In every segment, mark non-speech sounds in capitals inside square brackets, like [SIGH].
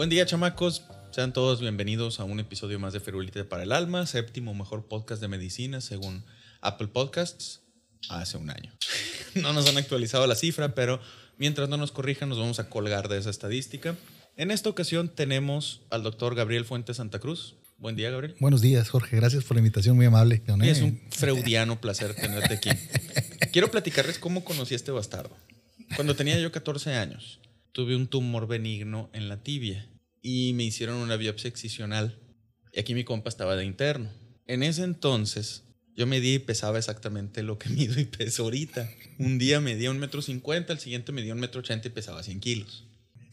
Buen día, chamacos. Sean todos bienvenidos a un episodio más de Ferulita para el Alma, séptimo mejor podcast de medicina según Apple Podcasts hace un año. [LAUGHS] No nos han actualizado la cifra, pero mientras no nos corrijan, nos vamos a colgar de esa estadística. En esta ocasión tenemos al doctor Gabriel Fuentes Santa Cruz. Buen día, Gabriel. Buenos días, Jorge. Gracias por la invitación, muy amable. Y es un freudiano placer tenerte aquí. [LAUGHS] Quiero platicarles cómo conocí a este bastardo. Cuando tenía yo 14 años, tuve un tumor benigno en la tibia y me hicieron una biopsia excisional. Y aquí mi compa estaba de interno. En ese entonces, yo medí y pesaba exactamente lo que [LAUGHS] mido y peso ahorita. Un día medía un metro cincuenta, el siguiente medía un metro ochenta y pesaba 100 kilos.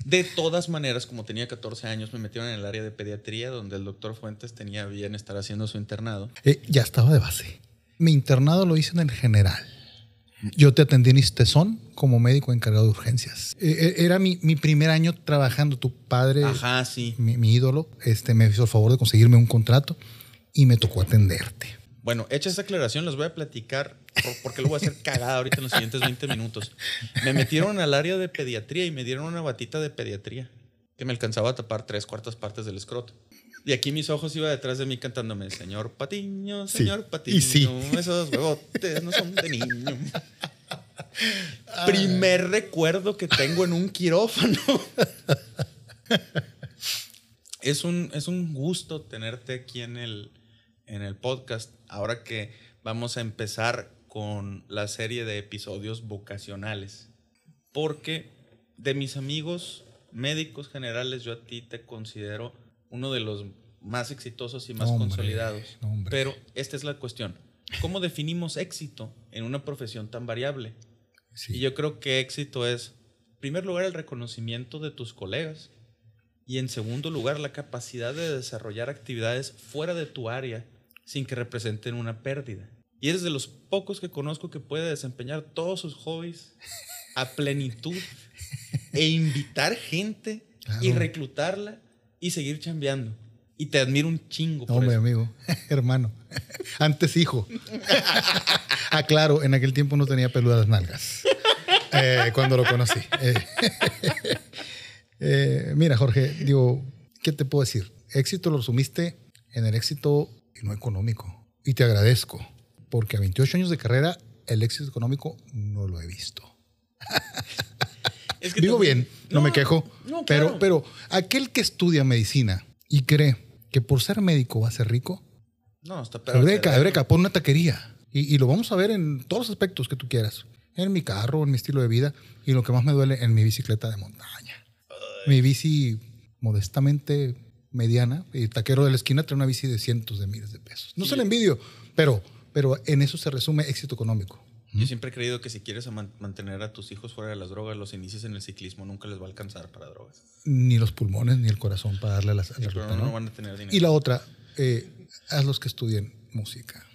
De todas maneras, como tenía 14 años, me metieron en el área de pediatría, donde el doctor Fuentes tenía bien estar haciendo su internado. Eh, ya estaba de base. Mi internado lo hice en el general. Yo te atendí en Istezón como médico encargado de urgencias. Eh, era mi, mi, primer año trabajando. Tu padre, Ajá, sí. mi, mi, ídolo, este, me hizo el favor de conseguirme un contrato y me tocó atenderte. Bueno, hecha esa aclaración, les voy a platicar porque lo voy a hacer cagada ahorita en los siguientes 20 minutos. Me metieron al área de pediatría y me dieron una batita de pediatría que me alcanzaba a tapar tres cuartas partes del escroto. Y aquí mis ojos iba detrás de mí cantándome, señor Patiño, señor Sí, Patiño, y sí. esos huevotes no son de niño. Primer recuerdo que tengo en un quirófano. [LAUGHS] es, un, es un gusto tenerte aquí en el, en el podcast. Ahora que vamos a empezar con la serie de episodios vocacionales. Porque de mis amigos médicos generales, yo a ti te considero uno de los más exitosos y más Hombre, consolidados. hombre. Pero esta es la cuestión. ¿Cómo definimos éxito en una profesión tan variable? Sí. Y yo creo que éxito es, en primer lugar, el reconocimiento de tus colegas. Y en segundo lugar, la capacidad de desarrollar actividades fuera de tu área sin que representen una pérdida. Y eres de los pocos que conozco que puede desempeñar todos sus hobbies a plenitud e invitar gente Claro. y reclutarla y seguir chambeando. Y te admiro un chingo por Hombre, eso. amigo, [LAUGHS] hermano. [LAUGHS] Antes hijo. [LAUGHS] ah, claro, en aquel tiempo no tenía peludas nalgas. Eh, cuando lo conocí. Eh, eh, mira, Jorge, digo, ¿qué te puedo decir? Éxito lo resumiste en el éxito y no económico. Y te agradezco, porque a 28 años de carrera, el éxito económico no lo he visto. Es que Vivo también- bien, no, me quejo, no, pero, pero aquel que estudia medicina y cree que por ser médico va a ser rico, No, está peor. Eureka, Eureka, pon una taquería. Y, y lo vamos a ver en todos los aspectos que tú quieras. En mi carro, en mi estilo de vida y lo que más me duele, en mi bicicleta de montaña. Mi bici modestamente mediana, y el taquero de la esquina trae una bici de cientos de miles de pesos. No Sí. se le envidio, pero, pero en eso se resume éxito económico. Yo siempre he creído que si quieres mantener a tus hijos fuera de las drogas, los inicies en el ciclismo, nunca les va a alcanzar para drogas. Ni los pulmones ni el corazón para darle la, la Sí, pero ruta, no, ¿no? van a tener dinero. Y la otra, eh, haz los que estudien música,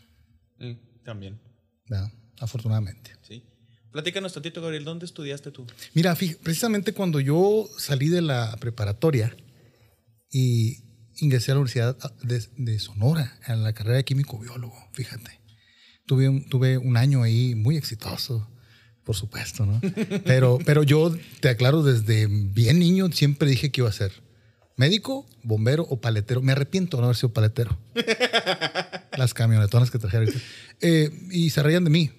Mm, también, afortunadamente. sí. Platícanos tantito, Gabriel, ¿dónde estudiaste tú? Mira, precisamente cuando yo salí de la preparatoria y ingresé a la Universidad de, de Sonora, en la carrera de químico biólogo, fíjate. Tuve un, tuve un año ahí muy exitoso, por supuesto, ¿no? Pero, pero yo te aclaro, desde bien niño siempre dije que iba a ser médico, bombero o paletero. Me arrepiento de no haber sido paletero. [LAUGHS] Las camionetonas que traje ahorita. Eh, y se reían de mí,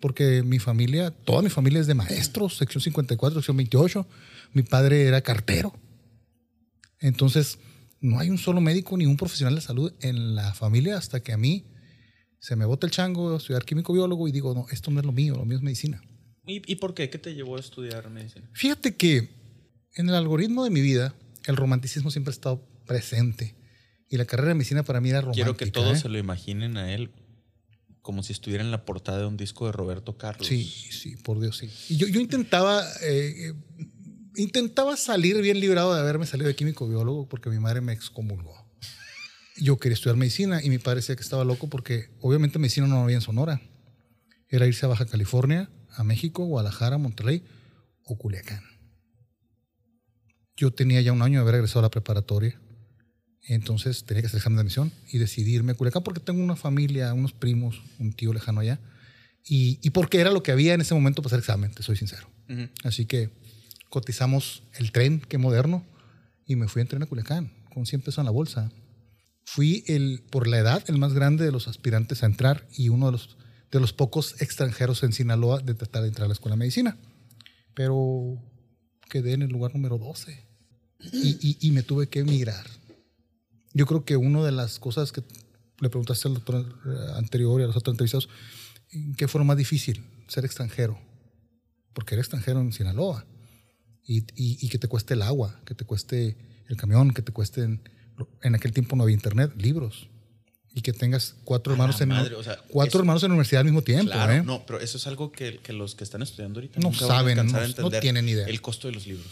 porque mi familia, toda mi familia es de maestros, sección 54, sección 28. Mi padre era cartero. Entonces, no hay un solo médico ni un profesional de salud en la familia hasta que a mí se me bota el chango, estudiar químico biólogo y digo, no, esto no es lo mío, lo mío es medicina. ¿Y, y por qué? ¿Qué te llevó a estudiar medicina? Fíjate que en el algoritmo de mi vida, el romanticismo siempre ha estado presente. Y la carrera de medicina para mí era romántica. Quiero que todos ¿eh? se lo imaginen a él como si estuviera en la portada de un disco de Roberto Carlos. Sí, sí, por Dios, sí. Y yo, yo intentaba, eh, eh, intentaba salir bien librado de haberme salido de químico biólogo porque mi madre me excomulgó. Yo quería estudiar medicina y me parecía que estaba loco porque obviamente medicina no había en Sonora. Era irse a Baja California, a México, Guadalajara, Monterrey o Culiacán. Yo tenía ya un año de haber regresado a la preparatoria. Entonces tenía que hacer examen de admisión y decidirme a Culiacán porque tengo una familia, unos primos, un tío lejano allá. Y, y porque era lo que había en ese momento para hacer examen, te soy sincero. Así que cotizamos el tren, que moderno, y me fui en tren a Culiacán con 100 pesos en la bolsa. Fui el, por la edad el más grande de los aspirantes a entrar y uno de los, de los pocos extranjeros en Sinaloa de tratar de entrar a la escuela de medicina. Pero quedé en el lugar número 12 y, y- me tuve que emigrar. Yo creo que una de las cosas que le preguntaste al doctor anterior y a los otros entrevistados, ¿qué fue lo más difícil? Ser extranjero. Porque eres extranjero en Sinaloa. Y, y- y que te cueste el agua, que te cueste el camión, que te cuesten... En aquel tiempo no había internet, libros. Y que tengas cuatro hermanos en madre, o sea, cuatro eso- hermanos en la universidad al mismo tiempo. Claro, ¿eh? no, pero eso es algo que, que los que están estudiando ahorita No nunca van a saben, a no- no tienen idea. El costo de los libros.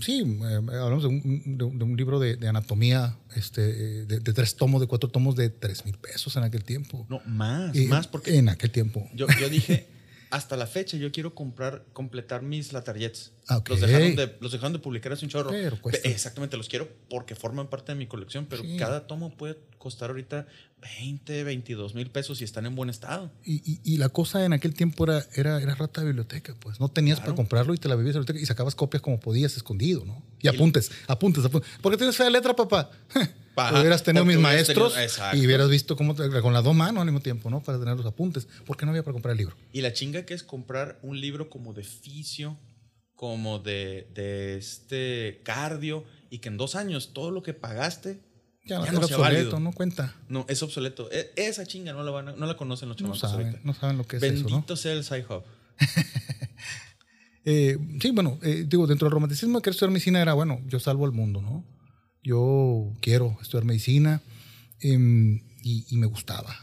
Sí, eh, hablamos de un, de un- de un libro de, de anatomía, este, eh, de, de tres tomos, de cuatro tomos, de tres mil pesos en aquel tiempo. No, más, Y- más, porque En aquel tiempo. yo, yo dije, hasta la fecha yo quiero comprar, completar mis Latarjets. Ah, ok. Los, dejaron de, los dejaron de publicar hace un chorro. Pero cuesta. Exactamente, los quiero porque forman parte de mi colección, pero Sí. cada tomo puede costar ahorita 20, 22 mil pesos y están en buen estado. Y, y- y la cosa en aquel tiempo era, era, era rata de biblioteca, pues. No tenías Claro. para comprarlo y te la vivías biblioteca y sacabas copias como podías, escondido, ¿no? Y Y- apuntes, apuntes, apuntes. ¿Por qué tienes fea letra, papá? [LAUGHS] Ajá, hubieras tenido mis hubieras maestros y hubieras visto cómo con las dos manos al mismo tiempo, ¿no? Para tener los apuntes. Porque no había para comprar el libro. Y la chinga que es comprar un libro como de fisio, como de, de este cardio, y que en dos años todo lo que pagaste Ya, no sea obsoleto, válido. no cuenta. no es obsoleto. E- esa chinga no la, van a- no la conocen los No chamacos saben, ahorita. no saben lo que es Bendito eso, ¿no? sea el Sci-Hub. [LAUGHS] Eh, sí, bueno, eh, digo, dentro del romanticismo de querer estudiar medicina era, bueno, yo salvo al mundo, ¿no? Yo quiero estudiar medicina em, y, y me gustaba.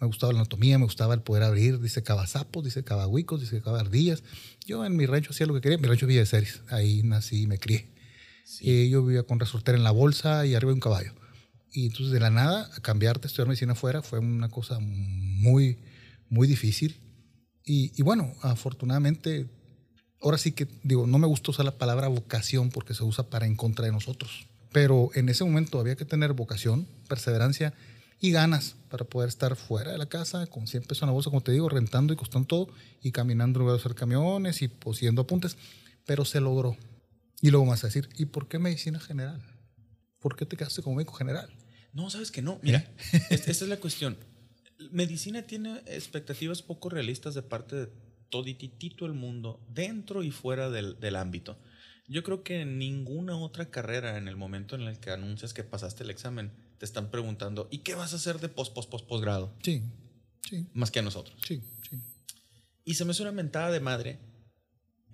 Me gustaba la anatomía, me gustaba el poder abrir, dice sapos, dice huicos, dice ardillas. Yo en mi rancho hacía lo que quería. Mi rancho Villa de Ceres, ahí nací y me crié. Eh, yo vivía con resortera en la bolsa y arriba de un caballo. Y entonces de la nada, cambiarte estudiar medicina afuera fue una cosa muy, muy difícil. Y, y bueno, afortunadamente, ahora sí que digo, no me gusta usar la palabra vocación porque se usa para en contra de nosotros. Pero en ese momento había que tener vocación, perseverancia y ganas para poder estar fuera de la casa con 100 pesos en la bolsa, como te digo, rentando y costando todo y caminando en lugar de hacer camiones y poseyendo apuntes. Pero se logró. Y luego más a decir, ¿y por qué medicina general? ¿Por qué te quedaste como médico general? No, sabes que no. Mira, [LAUGHS] es- esa es la cuestión. Medicina tiene expectativas poco realistas de parte de todititito el mundo, dentro y fuera del, del ámbito. Yo creo que en ninguna otra carrera, en el momento en el que anuncias que pasaste el examen, te están preguntando, ¿y qué vas a hacer de post, post, post, posgrado? Sí, sí, Más que a nosotros. sí, sí. Y se me hace una mentada de madre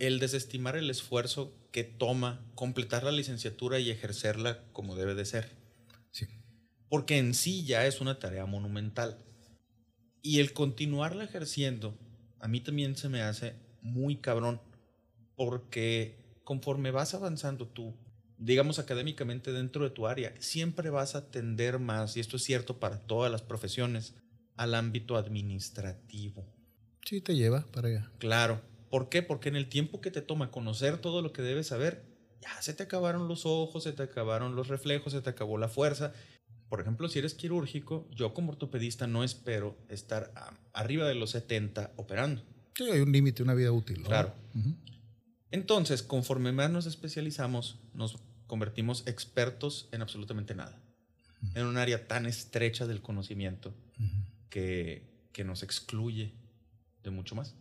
el desestimar el esfuerzo que toma completar la licenciatura y ejercerla como debe de ser. sí. Porque en sí ya es una tarea monumental. Y el continuarla ejerciendo, a mí también se me hace muy cabrón. Porque conforme vas avanzando tú, digamos académicamente dentro de tu área, siempre vas a tender más, y esto es cierto para todas las profesiones, al ámbito administrativo. Sí, te lleva para allá. Claro. ¿Por qué? Porque en el tiempo que te toma conocer todo lo que debes saber, ya se te acabaron los ojos, se te acabaron los reflejos, se te acabó la fuerza. Por ejemplo, si eres quirúrgico, yo como ortopedista no espero estar a- arriba de los 70 operando. Sí, hay un límite, una vida útil. ¿no? Claro. Ujú. Entonces, conforme más nos especializamos, nos convertimos expertos en absolutamente nada. En un área tan estrecha del conocimiento que nos excluye de mucho más.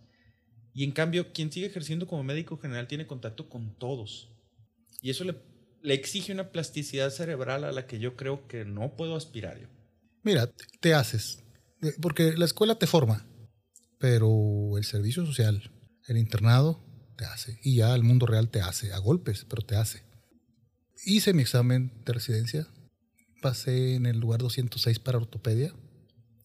Y en cambio, quien sigue ejerciendo como médico general tiene contacto con todos. Y eso le, le exige una plasticidad cerebral a la que yo creo que no puedo aspirar yo. Mira, te haces. Eh, Porque la escuela te forma, pero el servicio social, el internado, te hace. Y ya el mundo real te hace, a golpes, pero te hace. Hice mi examen de residencia, pasé en el lugar 206 para ortopedia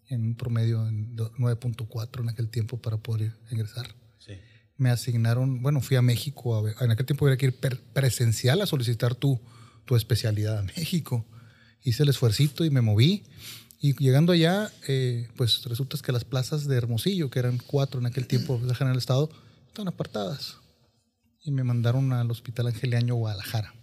en un promedio en do- 9.4 en aquel tiempo para poder ingresar. Sí. Me asignaron, bueno, fui a México, a ver- en aquel tiempo había que ir presencial a solicitar tu, tu especialidad a México. Hice el esfuercito y me moví. Y llegando allá, eh, pues resulta que las plazas de Hermosillo, que eran cuatro en aquel tiempo de General Estado, estaban apartadas. Y me mandaron al Hospital Angeliaño Guadalajara.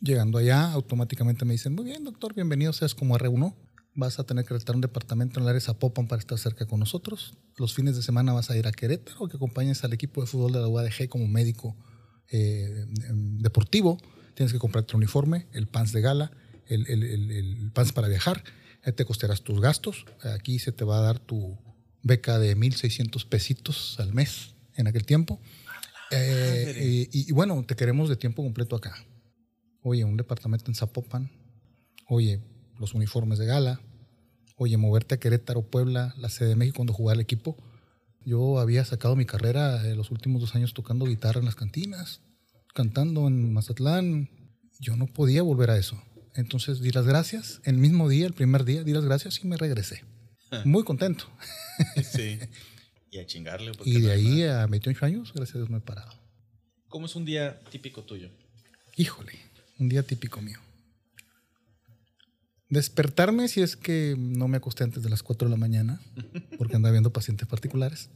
Llegando allá, automáticamente me dicen, muy bien, doctor, bienvenido, seas como R1. Vas a tener que rentar un departamento en el área de Zapopan para estar cerca con nosotros. Los fines de semana vas a ir a Querétaro, que acompañes al equipo de fútbol de la UADG como médico eh, em, deportivo. Tienes que comprarte el uniforme, el pants de gala, el, el, el- el pants para viajar. Ahí te costearás tus gastos. Aquí se te va a dar tu beca de 1.600 pesitos al mes en aquel tiempo. Eh, y, y bueno, te queremos de tiempo completo acá. Oye, un departamento en Zapopan. Oye, los uniformes de gala. Oye, moverte a Querétaro, Puebla, la sede de México cuando jugaba el equipo. Yo había sacado mi carrera en los últimos dos años tocando guitarra en las cantinas, cantando en Mazatlán. Yo no podía volver a eso. Entonces di las gracias. El mismo día, el primer día, di las gracias y me regresé. [LAUGHS] Muy contento. Sí. [LAUGHS] Y a chingarle. porque Y de ahí a 28 años, gracias a Dios, no he parado. ¿Cómo es un día típico tuyo? Híjole, un día típico mío. Despertarme si es que no me acosté antes de las 4 de la mañana, [LAUGHS] porque andaba viendo pacientes particulares.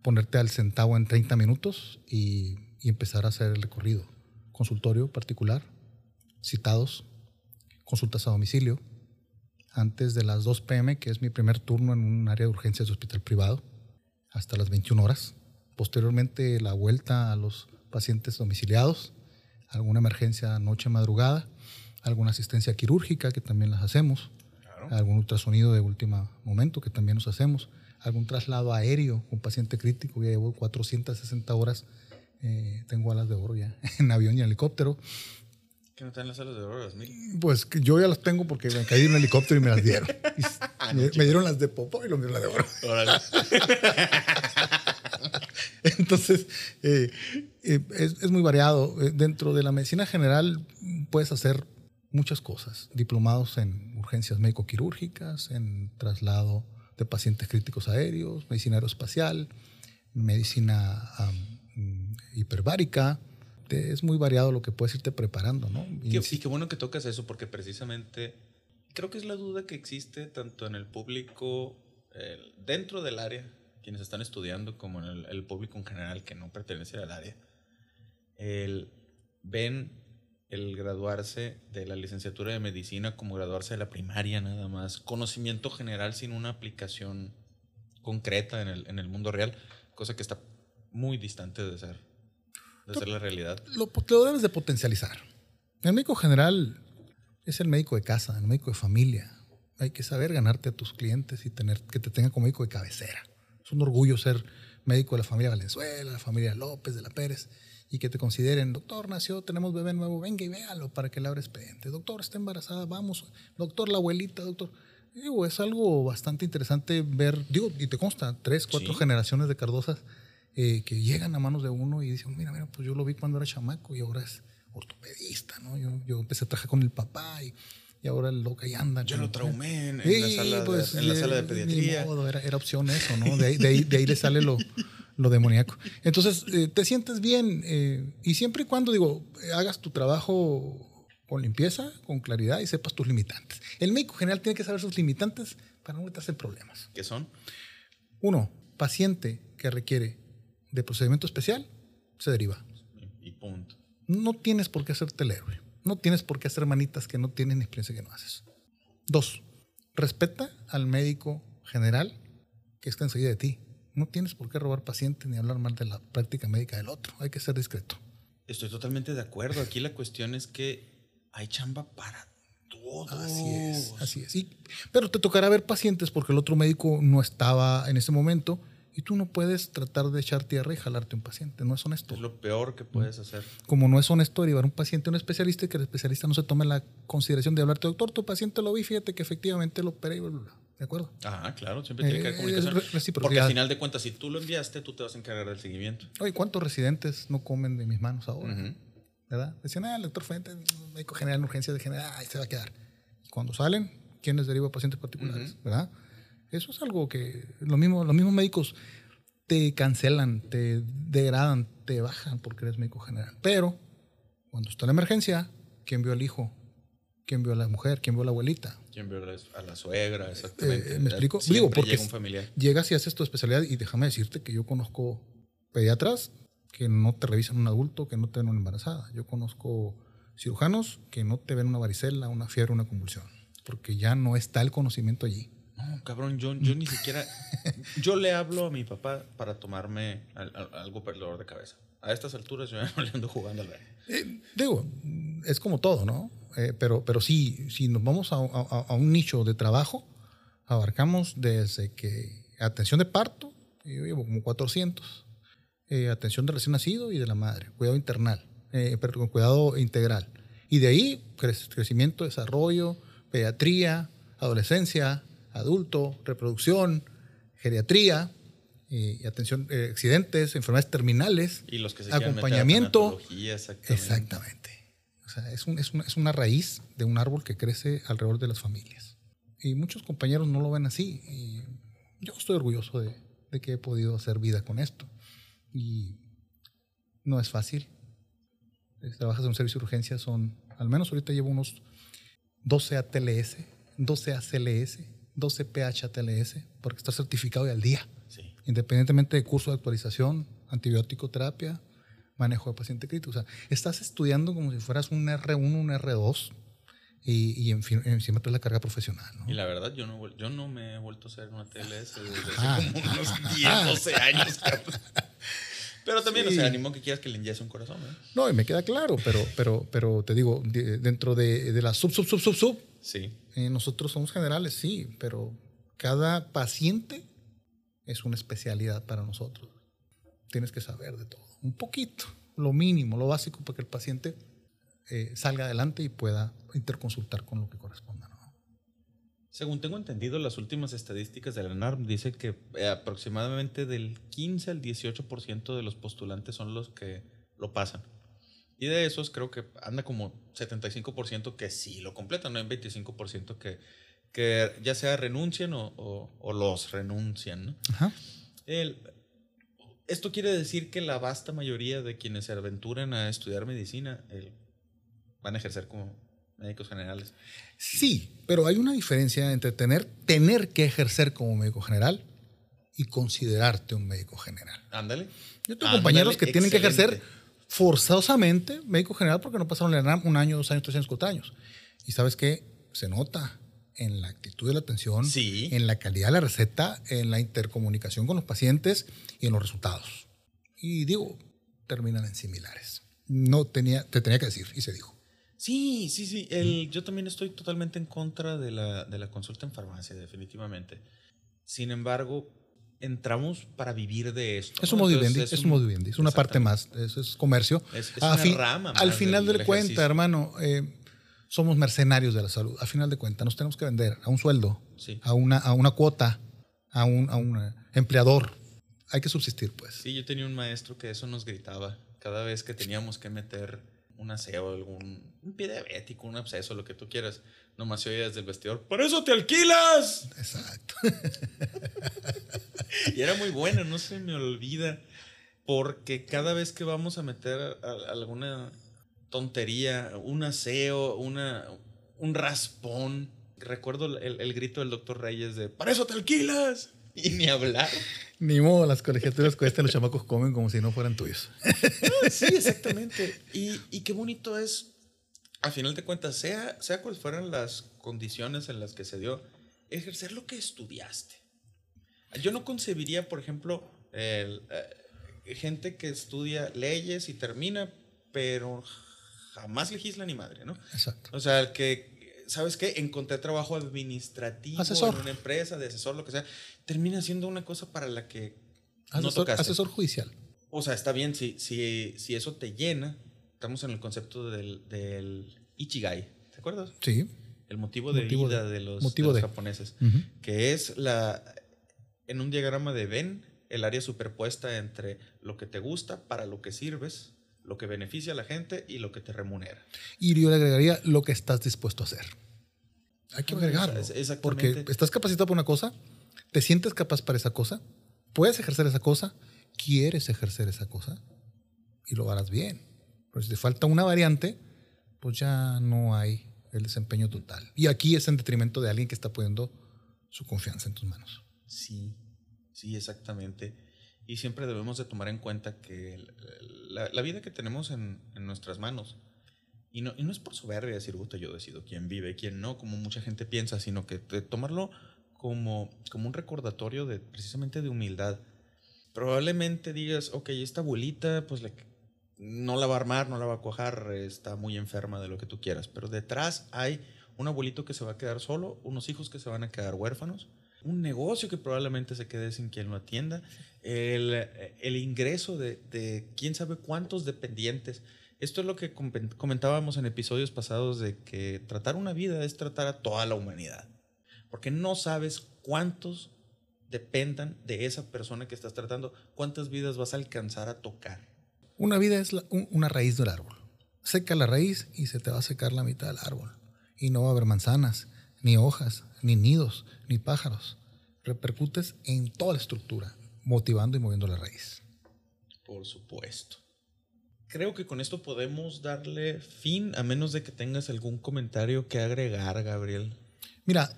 Ponerte al centavo en 30 minutos y, y empezar a hacer el recorrido. Consultorio particular, citados, consultas a domicilio, antes de las 2 pm, que es mi primer turno en un área de urgencias de hospital privado, hasta las 21 horas. Posteriormente, la vuelta a los pacientes domiciliados, alguna emergencia noche madrugada, alguna asistencia quirúrgica que también las hacemos, algún ultrasonido de último momento que también nos hacemos, algún traslado aéreo con paciente crítico, ya llevo 460 horas, eh, tengo alas de oro ya, [LAUGHS] en avión y helicóptero. ¿Que no están las salas de oro las mil? Pues que yo ya las tengo porque me caí de un helicóptero y me las dieron. [LAUGHS] Ah, me, me dieron las de Popó y lo dieron las de oro. [LAUGHS] Entonces, eh, eh, es, es muy variado. Eh, Dentro de la medicina general puedes hacer muchas cosas. Diplomados en urgencias médico-quirúrgicas, en traslado de pacientes críticos aéreos, medicina aeroespacial, medicina mm, hiperbárica. Te- Es muy variado lo que puedes irte preparando, ¿no? Y Qué- sí- qué bueno que tocas eso, porque precisamente creo que es la duda que existe tanto en el público, dentro del área, quienes están estudiando, como en el, el público en general que no pertenece al área. El, ven el graduarse de la licenciatura de medicina como graduarse de la primaria nada más, conocimiento general sin una aplicación concreta en el, en el mundo real, cosa que está muy distante de ser, de ser la realidad. lo, lo debes de potencializar. El médico general es el médico de casa, el médico de familia. Hay que saber ganarte a tus clientes y tener que te tengan como médico de cabecera. Es un orgullo ser médico de la familia Valenzuela, la familia López, de la Pérez, y que te consideren, doctor, nació, tenemos bebé nuevo, venga y véalo para que le abra expediente. Doctor, está embarazada, vamos. Doctor, la abuelita, doctor. Digo, es algo bastante interesante ver, digo, y te consta, tres, cuatro Sí. generaciones de Cardosas eh, que llegan a manos de uno y dicen, mira, mira, pues yo lo vi cuando era chamaco y ahora es ortopedista, ¿no? Yo, yo empecé a trabajar con el papá y, y ahora el loca y anda. Yo lo traumé en, en la, sala de- pues, en la sala de pediatría. modo, era, era opción eso, ¿no? De ahí, de ahí, de ahí le sale lo, lo demoníaco. Entonces, eh, te sientes bien eh, y siempre y cuando, digo, hagas tu trabajo con limpieza, con claridad y sepas tus limitantes. El médico general tiene que saber sus limitantes para no meterse en problemas. ¿Qué son? Uno, paciente que requiere de procedimiento especial, se deriva. Y punto. No tienes por qué hacerte el héroe. No tienes por qué hacer manitas que no tienen experiencia que no haces. Dos, respeta al médico general que está enseguida de ti. No tienes por qué robar pacientes ni hablar mal de la práctica médica del otro. Hay que ser discreto. Estoy totalmente de acuerdo. Aquí la cuestión es que hay chamba para todos. Así es, así es. Y- pero te tocará ver pacientes porque el otro médico no estaba en ese momento y tú no puedes tratar de echar tierra y jalarte un paciente. No es honesto. Es lo peor que puedes hacer. como no es honesto derivar un paciente a un especialista y que el especialista no se tome la consideración de hablarte, doctor, tu paciente lo vi, fíjate que efectivamente lo operé y bla, bla, bla". ¿De acuerdo? Ajá, claro, siempre tiene que haber Eh, comunicación. reciprocidad. Porque al final de cuentas, si tú lo enviaste, tú te vas a encargar del seguimiento. Oye, ¿cuántos residentes no comen de mis manos ahora? Ujú. ¿Verdad? Decían, ah, el doctor Fuentes, médico general en urgencias de general, ahí se va a quedar. Cuando salen, ¿quién les deriva a pacientes particulares? ¿Verdad? Eso es algo que lo mismo, los mismos médicos te cancelan, te degradan, te bajan porque eres médico general. Pero cuando está la emergencia, ¿quién vio al hijo? ¿Quién vio a la mujer? ¿Quién vio a la abuelita? ¿Quién vio a la suegra? Exactamente. Eh, ¿Me explico? Siempre Digo, porque llega un familiar. llegas y haces tu especialidad y déjame decirte que yo conozco pediatras que no te revisan un adulto, que no te ven una embarazada. Yo conozco cirujanos que no te ven una varicela, una fiebre, una convulsión, porque ya no está el conocimiento allí. No, cabrón, yo, yo ni siquiera. [LAUGHS] Yo le hablo a mi papá para tomarme al- al- algo dolor de cabeza. A estas alturas yo ya no le ando jugando al. Eh, digo, es como todo, ¿no? Eh, pero, pero sí, si nos vamos a, a- a un nicho de trabajo, abarcamos desde que atención de parto, yo llevo como 400, eh, atención de recién nacido y de la madre, cuidado internal, eh, perdón, cuidado integral. Y de ahí, cre- crecimiento, desarrollo, pediatría, adolescencia, adulto, reproducción, geriatría, eh, y atención, eh, accidentes, enfermedades terminales. Y los que se Acompañamiento. exactamente. Exactamente. O sea, es, un- es una, es una raíz de un árbol que crece alrededor de las familias. Y muchos compañeros no lo ven así. Y yo estoy orgulloso de, de que he podido hacer vida con esto. Y no es fácil. Trabajas en un servicio de urgencia, son, al menos ahorita llevo unos 12 ATLS, 12 ACLS, 12 PHATLS, porque está certificado y al día Sí. independientemente de curso de actualización, antibiótico terapia, manejo de paciente crítico. O sea, estás estudiando como si fueras un R1, un R2 y, y en fin, encima traes la carga profesional. ¿no? Y la verdad, yo no, yo no me he vuelto a hacer una TLS desde hace como unos 10, 12 años. Pero también, Sí. o sea, animo que quieras que le inyese un corazón, ¿eh? No, y me queda claro, pero, pero, pero te digo, de- dentro de, de la sub, sub, sub, sub, sub, Sí. eh, nosotros somos generales, sí, pero cada paciente es una especialidad para nosotros. Tienes que saber de todo, un poquito, lo mínimo, lo básico para que el paciente eh, salga adelante y pueda interconsultar con lo que corresponda. Según tengo entendido, las últimas estadísticas de la NARM dicen que eh, aproximadamente del 15 al 18% de los postulantes son los que lo pasan. Y de esos creo que anda como 75% que sí lo completan, no hay 25% que, que ya sea renuncian o, o- o los renuncian. ¿no? Ajá. El- esto quiere decir que la vasta mayoría de quienes se aventuran a estudiar medicina el, van a ejercer como médicos generales. Sí, pero hay una diferencia entre tener, tener que ejercer como médico general y considerarte un médico general. Ándale. Yo tengo Ándale, compañeros que tienen que ejercer forzosamente médico general porque no pasaron la ENAM un año, dos años, tres años, cuatro años. Y sabes qué? Se nota en la actitud de la atención, Sí. en la calidad de la receta, en la intercomunicación con los pacientes y en los resultados. Y digo, terminan en similares. No tenía, te tenía que decir y se dijo. Sí, sí, sí. El, yo también estoy totalmente en contra de la, de la consulta en farmacia, definitivamente. Sin embargo, entramos para vivir de esto. Es ¿no? un modo Entonces, vivendi, es un modo vivendi, es una parte más, es, es comercio. Es- es A una rama al final del de cuenta, hermano, eh, somos mercenarios de la salud. Al final de cuentas, nos tenemos que vender a un sueldo, Sí. a, una, a una cuota, a un, a un empleador. Hay que subsistir, pues. Sí, yo tenía un maestro que eso nos gritaba cada vez que teníamos que meter un aseo, algún un pie diabético, un absceso, lo que tú quieras. Nomás se oía desde el vestidor. ¡Por eso te alquilas! Exacto. [LAUGHS] Y era muy bueno, no se me olvida. Porque cada vez que vamos a meter a- a- alguna tontería, un aseo, una, un raspón, recuerdo el, el grito del doctor Reyes de ¡Para eso te alquilas! Y ni hablar. Ni modo, las colegiaturas cuestan, los chamacos comen como si no fueran tuyos. Sí, exactamente. Y, y qué bonito es, a final de cuentas, sea, sea cuáles fueran las condiciones en las que se dio, ejercer lo que estudiaste. Yo no concebiría, por ejemplo, el, eh, gente que estudia leyes y termina, pero jamás legisla ni madre, ¿no? Exacto. O sea, el que, ¿sabes qué? Encontré trabajo administrativo Asesor. en una empresa, de asesor, lo que sea. Termina siendo una cosa para la que no tocaste. asesor judicial. O sea, está bien si, si, si eso te llena. Estamos en el concepto del, del Ichigai. ¿Te acuerdas? Sí. El motivo de Motivo vida de- de, los, motivo de los de. japoneses. Que es la. En un diagrama de Venn, el área superpuesta entre lo que te gusta, para lo que sirves, lo que beneficia a la gente y lo que te remunera. Y yo le agregaría lo que estás dispuesto a hacer. Hay que agregarlo. Porque estás capacitado para una cosa, ¿Te sientes capaz para esa cosa? ¿Puedes ejercer esa cosa? ¿Quieres ejercer esa cosa? Y lo harás bien. Pero si te falta una variante, pues ya no hay el desempeño total. Y aquí es en detrimento de alguien que está poniendo su confianza en tus manos. Sí, sí, exactamente. Y siempre debemos de tomar en cuenta que la, la vida que tenemos en, en nuestras manos, y no, y no, es por soberbia decir, gusta, yo decido quién vive, quién no, como mucha gente piensa, sino que tomarlo como, como un recordatorio de precisamente de humildad. Probablemente digas, ok, esta abuelita, pues le, no la va a armar, no la va a cuajar, está muy enferma de lo que tú quieras, pero detrás hay un abuelito que se va a quedar solo, unos hijos que se van a quedar huérfanos, un negocio que probablemente se quede sin quien lo atienda, el, el ingreso de, de, quién sabe cuántos dependientes. Esto es lo que comentábamos en episodios pasados de que tratar una vida es tratar a toda la humanidad, porque no sabes cuántos dependan de esa persona que estás tratando, cuántas vidas vas a alcanzar a tocar. Una vida es una raíz del árbol. Seca la raíz y se te va a secar la mitad del árbol. Y no va a haber manzanas, ni hojas, ni nidos, ni pájaros. Repercutes en toda la estructura, motivando y moviendo la raíz. Por supuesto. Creo que con esto podemos darle fin, a menos de que tengas algún comentario que agregar, Gabriel. Mira,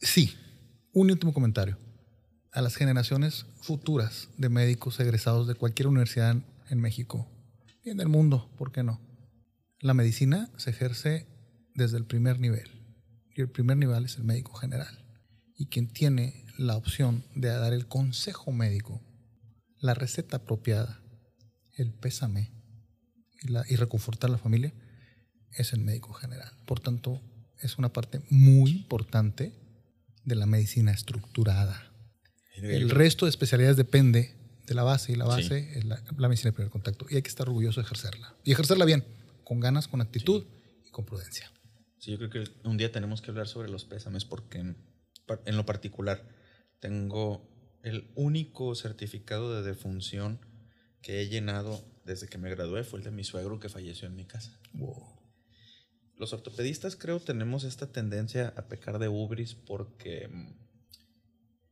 sí, un último comentario. A las generaciones futuras de médicos egresados de cualquier universidad en México y en el mundo, ¿por qué no? La medicina se ejerce desde el primer nivel y el primer nivel es el médico general. Y quien tiene la opción de dar el consejo médico, la receta apropiada, el pésame y, la, y reconfortar a la familia es el médico general. Por tanto, es una parte muy importante de la medicina estructurada. El resto de especialidades depende de la base y la base sí. es la, la, medicina de primer contacto y hay que estar orgulloso de ejercerla y ejercerla bien, con ganas, con actitud sí. y con prudencia. Sí, yo creo que un día tenemos que hablar sobre los pésames porque en, en lo particular tengo el único certificado de defunción que he llenado desde que me gradué fue el de mi suegro que falleció en mi casa. Wow. Los ortopedistas creo tenemos esta tendencia a pecar de ubris porque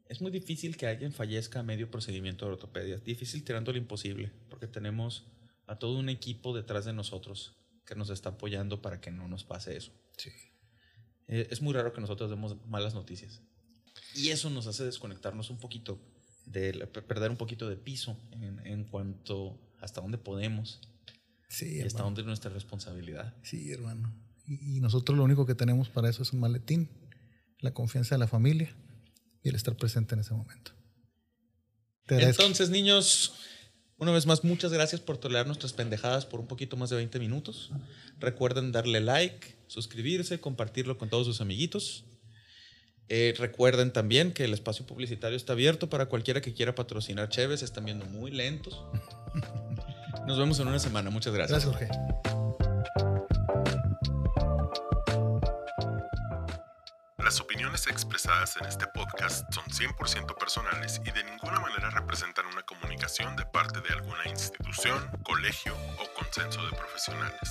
es muy difícil que alguien fallezca a medio procedimiento de ortopedia. Difícil tirando lo imposible, porque tenemos a todo un equipo detrás de nosotros que nos está apoyando para que no nos pase eso. Sí. Eh, es muy raro que nosotros demos malas noticias. Y eso nos hace desconectarnos un poquito, de perder un poquito de piso en, en cuanto hasta dónde podemos. Sí, y hasta dónde es nuestra responsabilidad. Sí, hermano. Y, y nosotros lo único que tenemos para eso es un maletín, la confianza de la familia y el estar presente en ese momento. Entonces, niños, una vez más, muchas gracias por tolerar nuestras pendejadas por un poquito más de 20 minutos. Recuerden darle like, suscribirse, compartirlo con todos sus amiguitos. Eh, recuerden también que el espacio publicitario está abierto para cualquiera que quiera patrocinar Cheves. Están viendo muy lentos. Nos vemos en una semana. Muchas gracias. Gracias, Jorge. Las opiniones expresadas en este podcast son 100% personales y de ninguna manera representan una comunicación de parte de alguna institución, colegio o consenso de profesionales.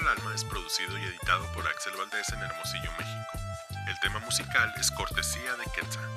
El Alma es producido y editado por Axel Valdés en Hermosillo, México. El tema musical es cortesía de Quetzal.